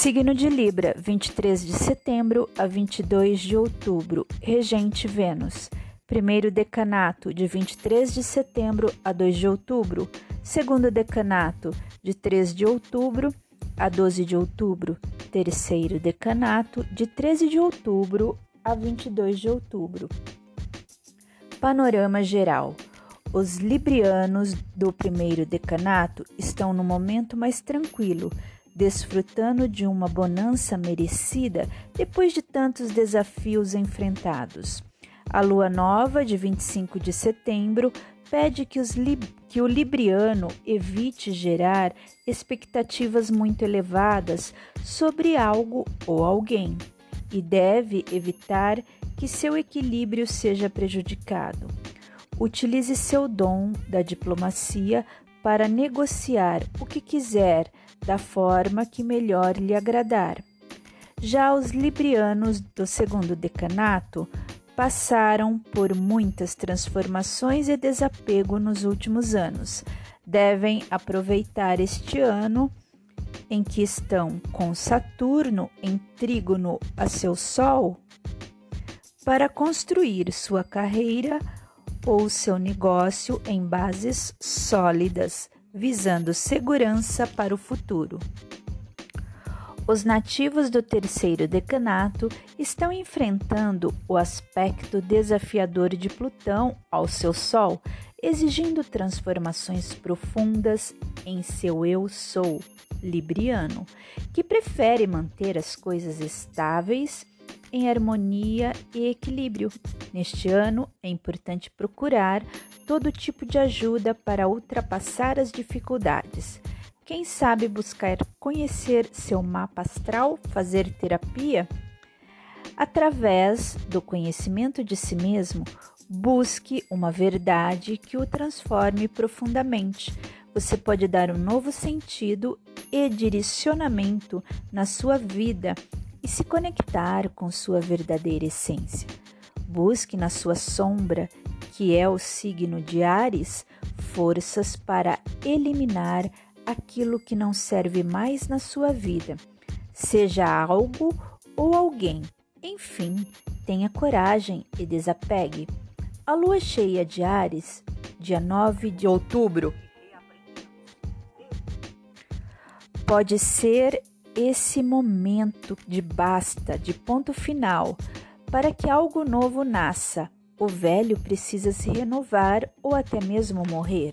Signo de Libra, 23 de setembro a 22 de outubro, regente Vênus. Primeiro decanato, de 23 de setembro a 2 de outubro. Segundo decanato, de 3 de outubro a 12 de outubro. Terceiro decanato, de 13 de outubro a 22 de outubro. Panorama geral. Os librianos do primeiro decanato estão no momento mais tranquilo desfrutando de uma bonança merecida depois de tantos desafios enfrentados. A lua nova de 25 de setembro pede que, que, o libriano evite gerar expectativas muito elevadas sobre algo ou alguém e deve evitar que seu equilíbrio seja prejudicado. Utilize seu dom da diplomacia para negociar o que quiser da forma que melhor lhe agradar. Já os librianos do segundo decanato passaram por muitas transformações e desapego nos últimos anos. Devem aproveitar este ano em que estão com Saturno em trígono a seu Sol para construir sua carreira ou seu negócio em bases sólidas, visando segurança para o futuro. Os nativos do terceiro decanato estão enfrentando o aspecto desafiador de Plutão ao seu Sol, exigindo transformações profundas em seu eu sou libriano, que prefere manter as coisas estáveis em harmonia e equilíbrio. Neste ano, é importante procurar todo tipo de ajuda para ultrapassar as dificuldades. Quem sabe buscar conhecer seu mapa astral, fazer terapia? Através do conhecimento de si mesmo, busque uma verdade que o transforme profundamente. Você pode dar um novo sentido e direcionamento na sua vida e se conectar com sua verdadeira essência. Busque na sua sombra, que é o signo de Ares, forças para eliminar aquilo que não serve mais na sua vida, seja algo ou alguém. Enfim, tenha coragem e desapegue. A lua cheia de Ares, dia 9 de outubro, pode ser esse momento de basta, de ponto final, para que algo novo nasça. O velho precisa se renovar ou até mesmo morrer.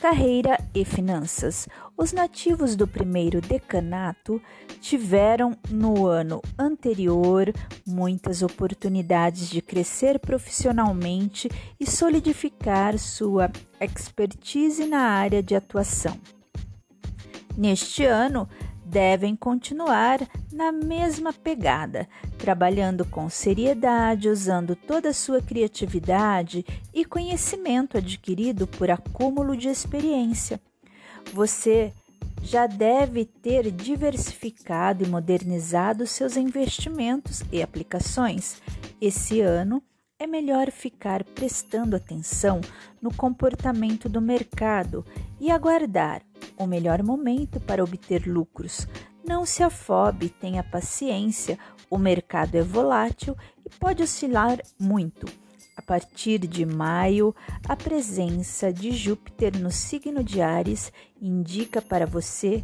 Carreira e finanças. Os nativos do primeiro decanato tiveram no ano anterior muitas oportunidades de crescer profissionalmente e solidificar sua expertise na área de atuação. Neste ano, devem continuar na mesma pegada, trabalhando com seriedade, usando toda a sua criatividade e conhecimento adquirido por acúmulo de experiência. Você já deve ter diversificado e modernizado seus investimentos e aplicações. Esse ano é melhor ficar prestando atenção no comportamento do mercado e aguardar o melhor momento para obter lucros. Não se afobe, tenha paciência, o mercado é volátil e pode oscilar muito. A partir de maio, a presença de Júpiter no signo de Ares indica para você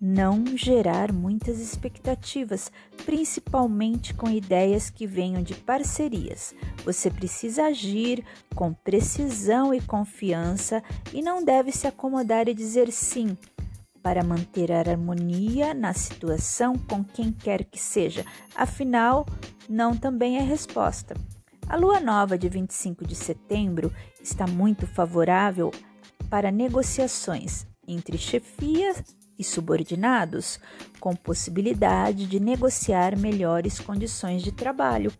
não gerar muitas expectativas, principalmente com ideias que venham de parcerias. Você precisa agir com precisão e confiança e não deve se acomodar e dizer sim para manter a harmonia na situação com quem quer que seja. Afinal, não também é resposta. A lua nova de 25 de setembro está muito favorável para negociações entre chefias e subordinados, com possibilidade de negociar melhores condições de trabalho.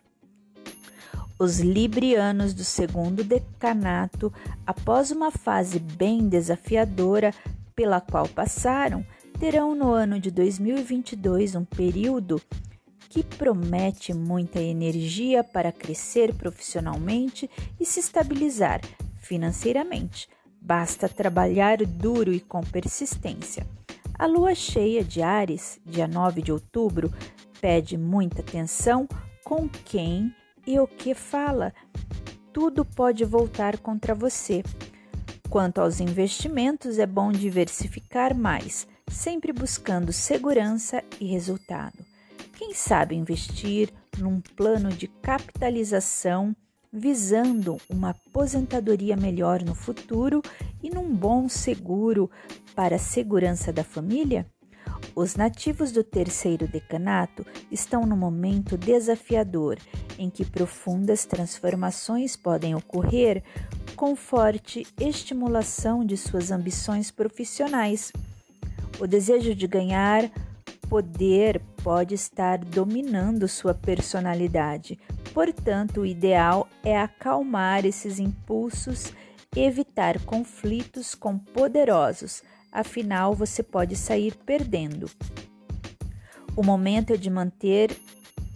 Os librianos do segundo decanato, após uma fase bem desafiadora pela qual passaram, terão no ano de 2022 um período que promete muita energia para crescer profissionalmente e se estabilizar financeiramente. Basta trabalhar duro e com persistência. A lua cheia de Ares, dia 9 de outubro, pede muita atenção com quem e o que fala. Tudo pode voltar contra você. Quanto aos investimentos, é bom diversificar mais, sempre buscando segurança e resultado. Quem sabe investir num plano de capitalização visando uma aposentadoria melhor no futuro e num bom seguro para a segurança da família? Os nativos do terceiro decanato estão num momento desafiador em que profundas transformações podem ocorrer com forte estimulação de suas ambições profissionais. O desejo de ganhar poder pode estar dominando sua personalidade, Portanto, o ideal é acalmar esses impulsos, evitar conflitos com poderosos, afinal você pode sair perdendo. O momento é de manter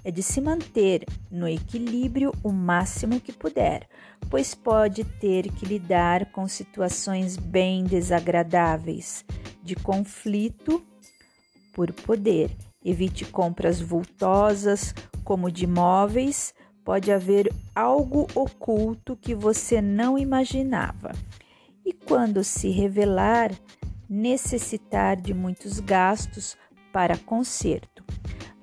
é de se manter no equilíbrio o máximo que puder, pois pode ter que lidar com situações bem desagradáveis de conflito por poder. Evite compras vultosas, como de imóveis, pode haver algo oculto que você não imaginava. E quando se revelar, necessitar de muitos gastos para conserto.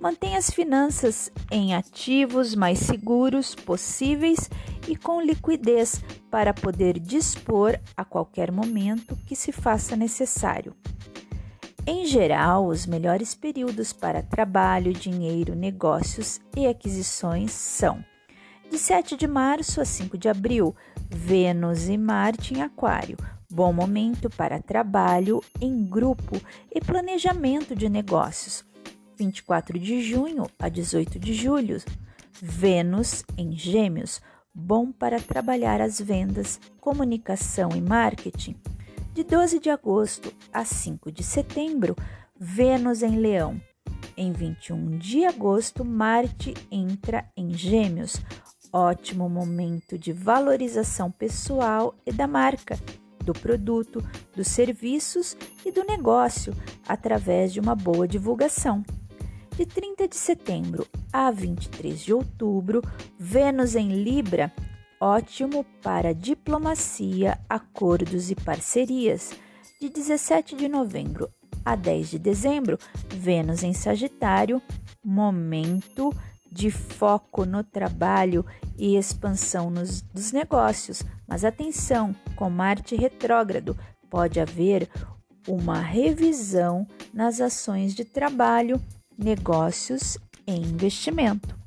Mantenha as finanças em ativos mais seguros possíveis e com liquidez para poder dispor a qualquer momento que se faça necessário. Em geral, os melhores períodos para trabalho, dinheiro, negócios e aquisições são de 7 de março a 5 de abril, Vênus e Marte em Aquário. Bom momento para trabalho em grupo e planejamento de negócios. 24 de junho a 18 de julho, Vênus em Gêmeos. Bom para trabalhar as vendas, comunicação e marketing. De 12 de agosto a 5 de setembro, Vênus em Leão. Em 21 de agosto, Marte entra em Gêmeos ótimo momento de valorização pessoal e da marca, do produto, dos serviços e do negócio através de uma boa divulgação. De 30 de setembro a 23 de outubro, Vênus em Libra, ótimo para diplomacia, acordos e parcerias. De 17 de novembro a 10 de dezembro, Vênus em Sagitário, momento de foco no trabalho e expansão nos, dos negócios. Mas atenção, com Marte retrógrado, pode haver uma revisão nas ações de trabalho, negócios e investimento.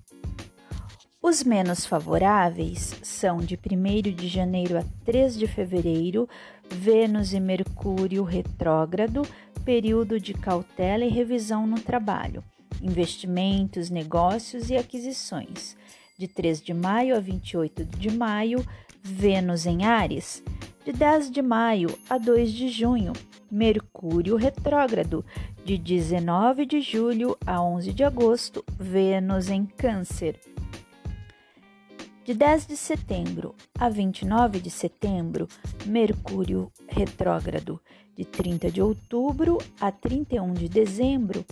Os menos favoráveis são de 1 de janeiro a 3 de fevereiro, Vênus e Mercúrio retrógrado, período de cautela e revisão no trabalho investimentos, negócios e aquisições. De 3 de maio a 28 de maio, Vênus em Ares. De 10 de maio a 2 de junho, Mercúrio retrógrado. De 19 de julho a 11 de agosto, Vênus em Câncer. De 10 de setembro a 29 de setembro, Mercúrio retrógrado. De 30 de outubro a 31 de dezembro,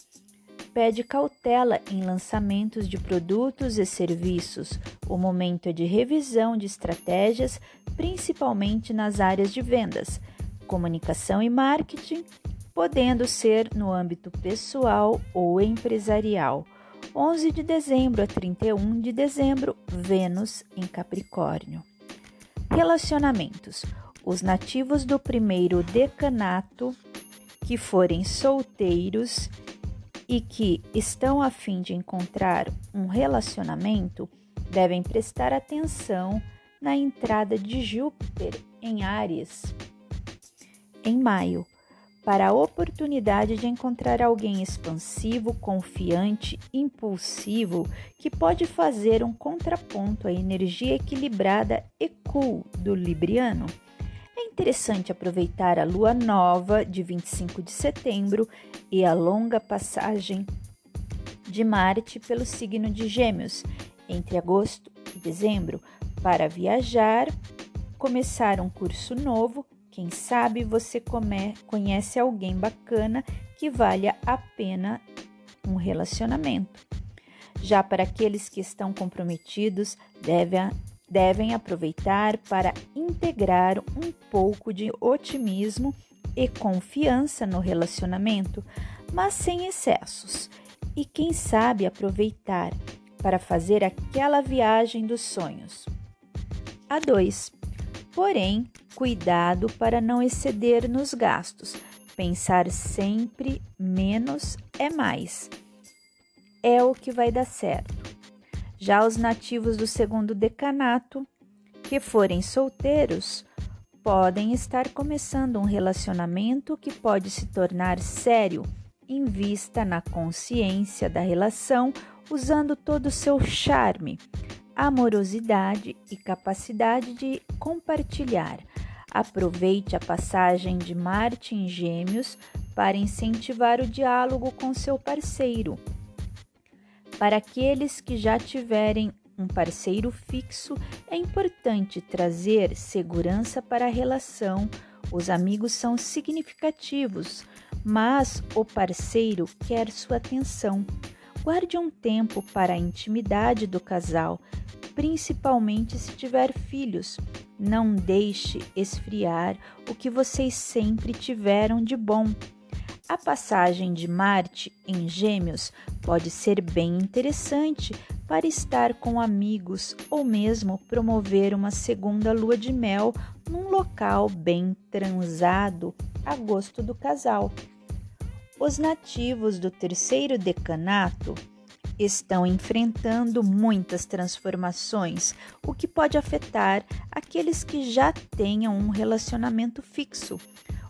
pede cautela em lançamentos de produtos e serviços. O momento é de revisão de estratégias, principalmente nas áreas de vendas, comunicação e marketing, podendo ser no âmbito pessoal ou empresarial. 11 de dezembro a 31 de dezembro, Vênus em Capricórnio. Relacionamentos. Os nativos do primeiro decanato que forem solteiros e que estão a fim de encontrar um relacionamento devem prestar atenção na entrada de Júpiter em Áries em maio, para a oportunidade de encontrar alguém expansivo, confiante, impulsivo, que pode fazer um contraponto à energia equilibrada e cool do Libriano. Interessante aproveitar a lua nova de 25 de setembro e a longa passagem de Marte pelo signo de Gêmeos entre agosto e dezembro para viajar, começar um curso novo, Quem sabe você come, conhece alguém bacana que valha a pena um relacionamento. Já para aqueles que estão comprometidos, devem, devem aproveitar para integrar um pouco de otimismo e confiança no relacionamento, mas sem excessos. E quem sabe aproveitar para fazer aquela viagem dos sonhos. A 2. Porém, cuidado para não exceder nos gastos. Pensar sempre menos é mais. É o que vai dar certo. Já os nativos do segundo decanato, que forem solteiros, podem estar começando um relacionamento que pode se tornar sério em vista na consciência da relação, usando todo o seu charme, amorosidade e capacidade de compartilhar Aproveite a passagem de Marte em Gêmeos para incentivar o diálogo com seu parceiro. Para aqueles que já tiverem um parceiro fixo, é importante trazer segurança para a relação. Os amigos são significativos, mas o parceiro quer sua atenção. Guarde um tempo para a intimidade do casal, principalmente se tiver filhos. Não deixe esfriar o que vocês sempre tiveram de bom. A passagem de Marte em Gêmeos pode ser bem interessante para estar com amigos ou mesmo promover uma segunda lua de mel num local bem transado a gosto do casal. Os nativos do terceiro decanato estão enfrentando muitas transformações, o que pode afetar aqueles que já tenham um relacionamento fixo.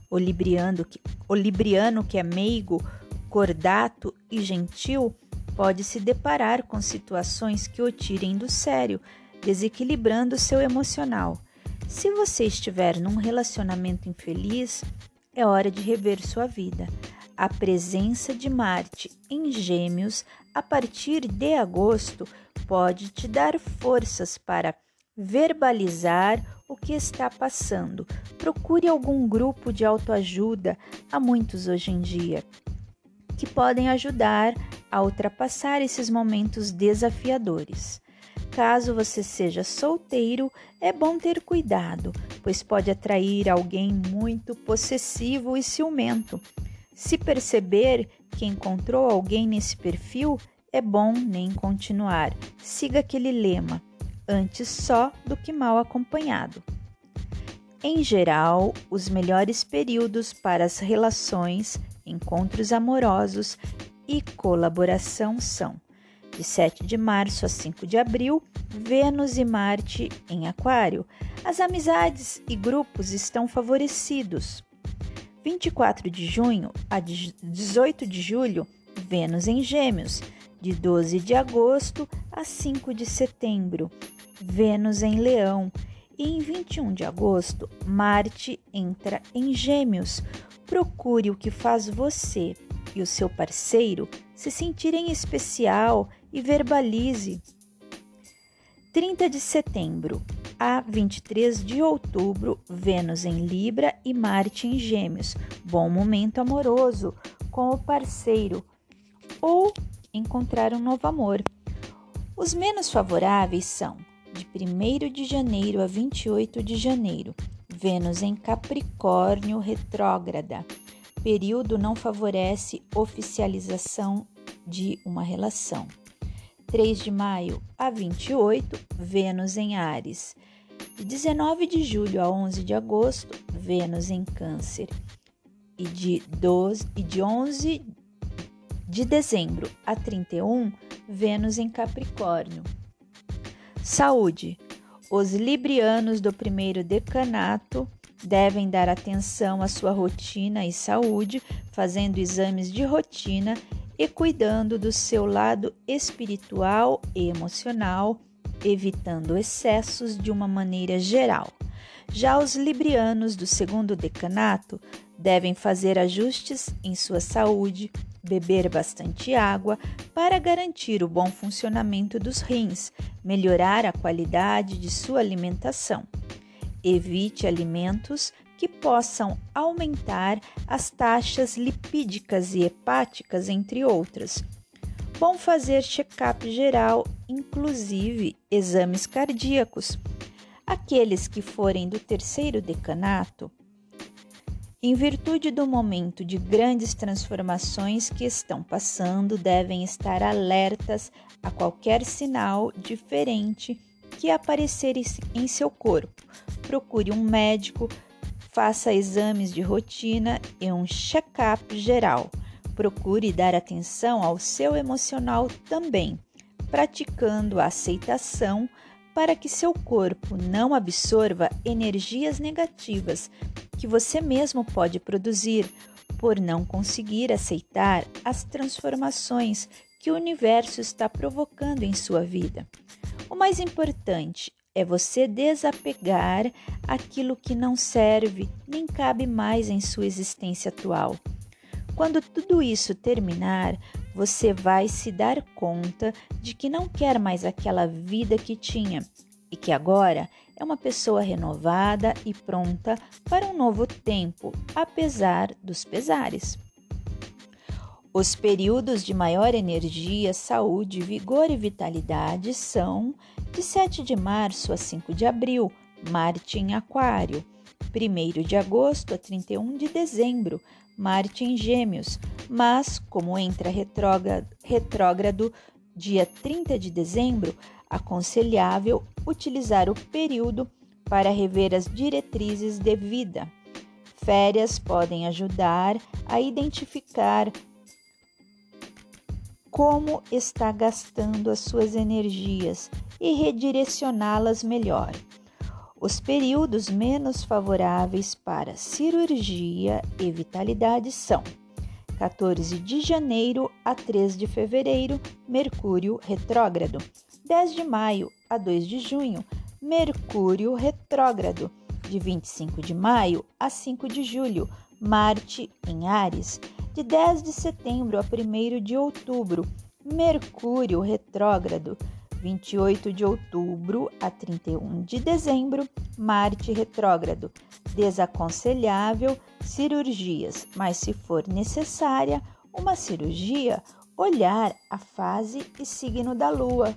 O libriano, que, o libriano que é meigo, cordato e gentil pode se deparar com situações que o tirem do sério, desequilibrando seu emocional. Se você estiver num relacionamento infeliz, é hora de rever sua vida. A presença de Marte em Gêmeos a partir de agosto pode te dar forças para verbalizar o que está passando. Procure algum grupo de autoajuda, há muitos hoje em dia, que podem ajudar a ultrapassar esses momentos desafiadores. Caso você seja solteiro, é bom ter cuidado, pois pode atrair alguém muito possessivo e ciumento. Se perceber que encontrou alguém nesse perfil, é bom nem continuar. Siga aquele lema: antes só do que mal acompanhado. Em geral, os melhores períodos para as relações, encontros amorosos e colaboração são de 7 de março a 5 de abril, Vênus e Marte em Aquário. As amizades e grupos estão favorecidos. 24 de junho a 18 de julho, Vênus em Gêmeos. De 12 de agosto a 5 de setembro, Vênus em Leão. E em 21 de agosto, Marte entra em Gêmeos. Procure o que faz você e o seu parceiro se sentirem especial e verbalize. 30 de setembro, a 23 de outubro, Vênus em Libra e Marte em Gêmeos. Bom momento amoroso com o parceiro ou encontrar um novo amor. Os menos favoráveis são de 1 de janeiro a 28 de janeiro, Vênus em Capricórnio retrógrada. Período não favorece oficialização de uma relação. 3 de maio a 28, Vênus em Ares. De 19 de julho a 11 de agosto, Vênus em Câncer. E de, 12, e de 11 de dezembro a 31, Vênus em Capricórnio. Saúde. Os librianos do primeiro decanato devem dar atenção à sua rotina e saúde, fazendo exames de rotina e cuidando do seu lado espiritual e emocional, evitando excessos de uma maneira geral. Já os librianos do segundo decanato devem fazer ajustes em sua saúde, beber bastante água para garantir o bom funcionamento dos rins, melhorar a qualidade de sua alimentação. Evite alimentos que possam aumentar as taxas lipídicas e hepáticas, entre outras. Bom fazer check-up geral, inclusive exames cardíacos. Aqueles que forem do terceiro decanato, em virtude do momento de grandes transformações que estão passando, devem estar alertas a qualquer sinal diferente que aparecer em seu corpo. Procure um médico, faça exames de rotina e um check-up geral. Procure dar atenção ao seu emocional também, praticando a aceitação para que seu corpo não absorva energias negativas que você mesmo pode produzir por não conseguir aceitar as transformações que o universo está provocando em sua vida. O mais importante é você desapegar aquilo que não serve nem cabe mais em sua existência atual. Quando tudo isso terminar, você vai se dar conta de que não quer mais aquela vida que tinha e que agora é uma pessoa renovada e pronta para um novo tempo, apesar dos pesares. Os períodos de maior energia, saúde, vigor e vitalidade são de 7 de março a 5 de abril, Marte em Aquário, 1 de agosto a 31 de dezembro, Marte em Gêmeos, mas, como entra retrógrado dia 30 de dezembro, aconselhável utilizar o período para rever as diretrizes de vida. Férias podem ajudar a identificar como está gastando as suas energias e redirecioná-las melhor. Os períodos menos favoráveis para cirurgia e vitalidade são 14 de janeiro a 3 de fevereiro, Mercúrio retrógrado. 10 de maio a 2 de junho, Mercúrio retrógrado. De 25 de maio a 5 de julho, Marte em Ares. De 10 de setembro a 1 de outubro, Mercúrio retrógrado. 28 de outubro a 31 de dezembro, Marte retrógrado. Desaconselhável cirurgias, mas se for necessária uma cirurgia, olhar a fase e signo da lua.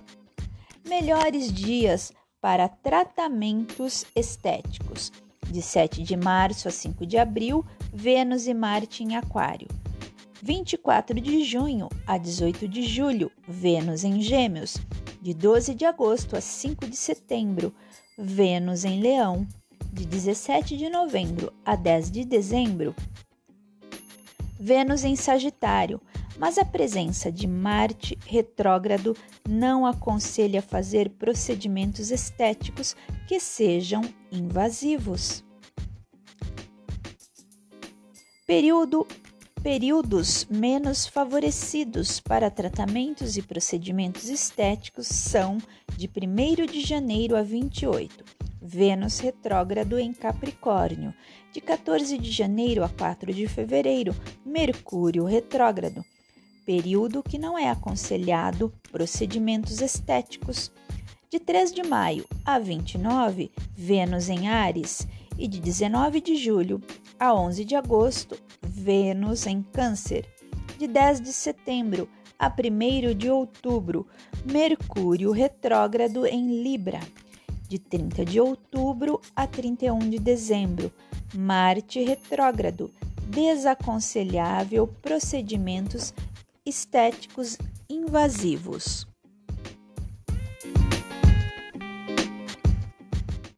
Melhores dias para tratamentos estéticos. De 7 de março a 5 de abril, Vênus e Marte em Aquário. 24 de junho a 18 de julho, Vênus em Gêmeos de 12 de agosto a 5 de setembro, Vênus em Leão, de 17 de novembro a 10 de dezembro, Vênus em Sagitário, mas a presença de Marte retrógrado não aconselha fazer procedimentos estéticos que sejam invasivos. Período Períodos menos favorecidos para tratamentos e procedimentos estéticos são de 1 de janeiro a 28, Vênus retrógrado em Capricórnio, de 14 de janeiro a 4 de fevereiro, Mercúrio retrógrado, período que não é aconselhado procedimentos estéticos. De 3 de maio a 29, Vênus em Ares, e de 19 de julho a 11 de agosto, Vênus em Câncer. De 10 de setembro a 1 de outubro, Mercúrio retrógrado em Libra. De 30 de outubro a 31 de dezembro, Marte retrógrado. Desaconselhável procedimentos estéticos invasivos.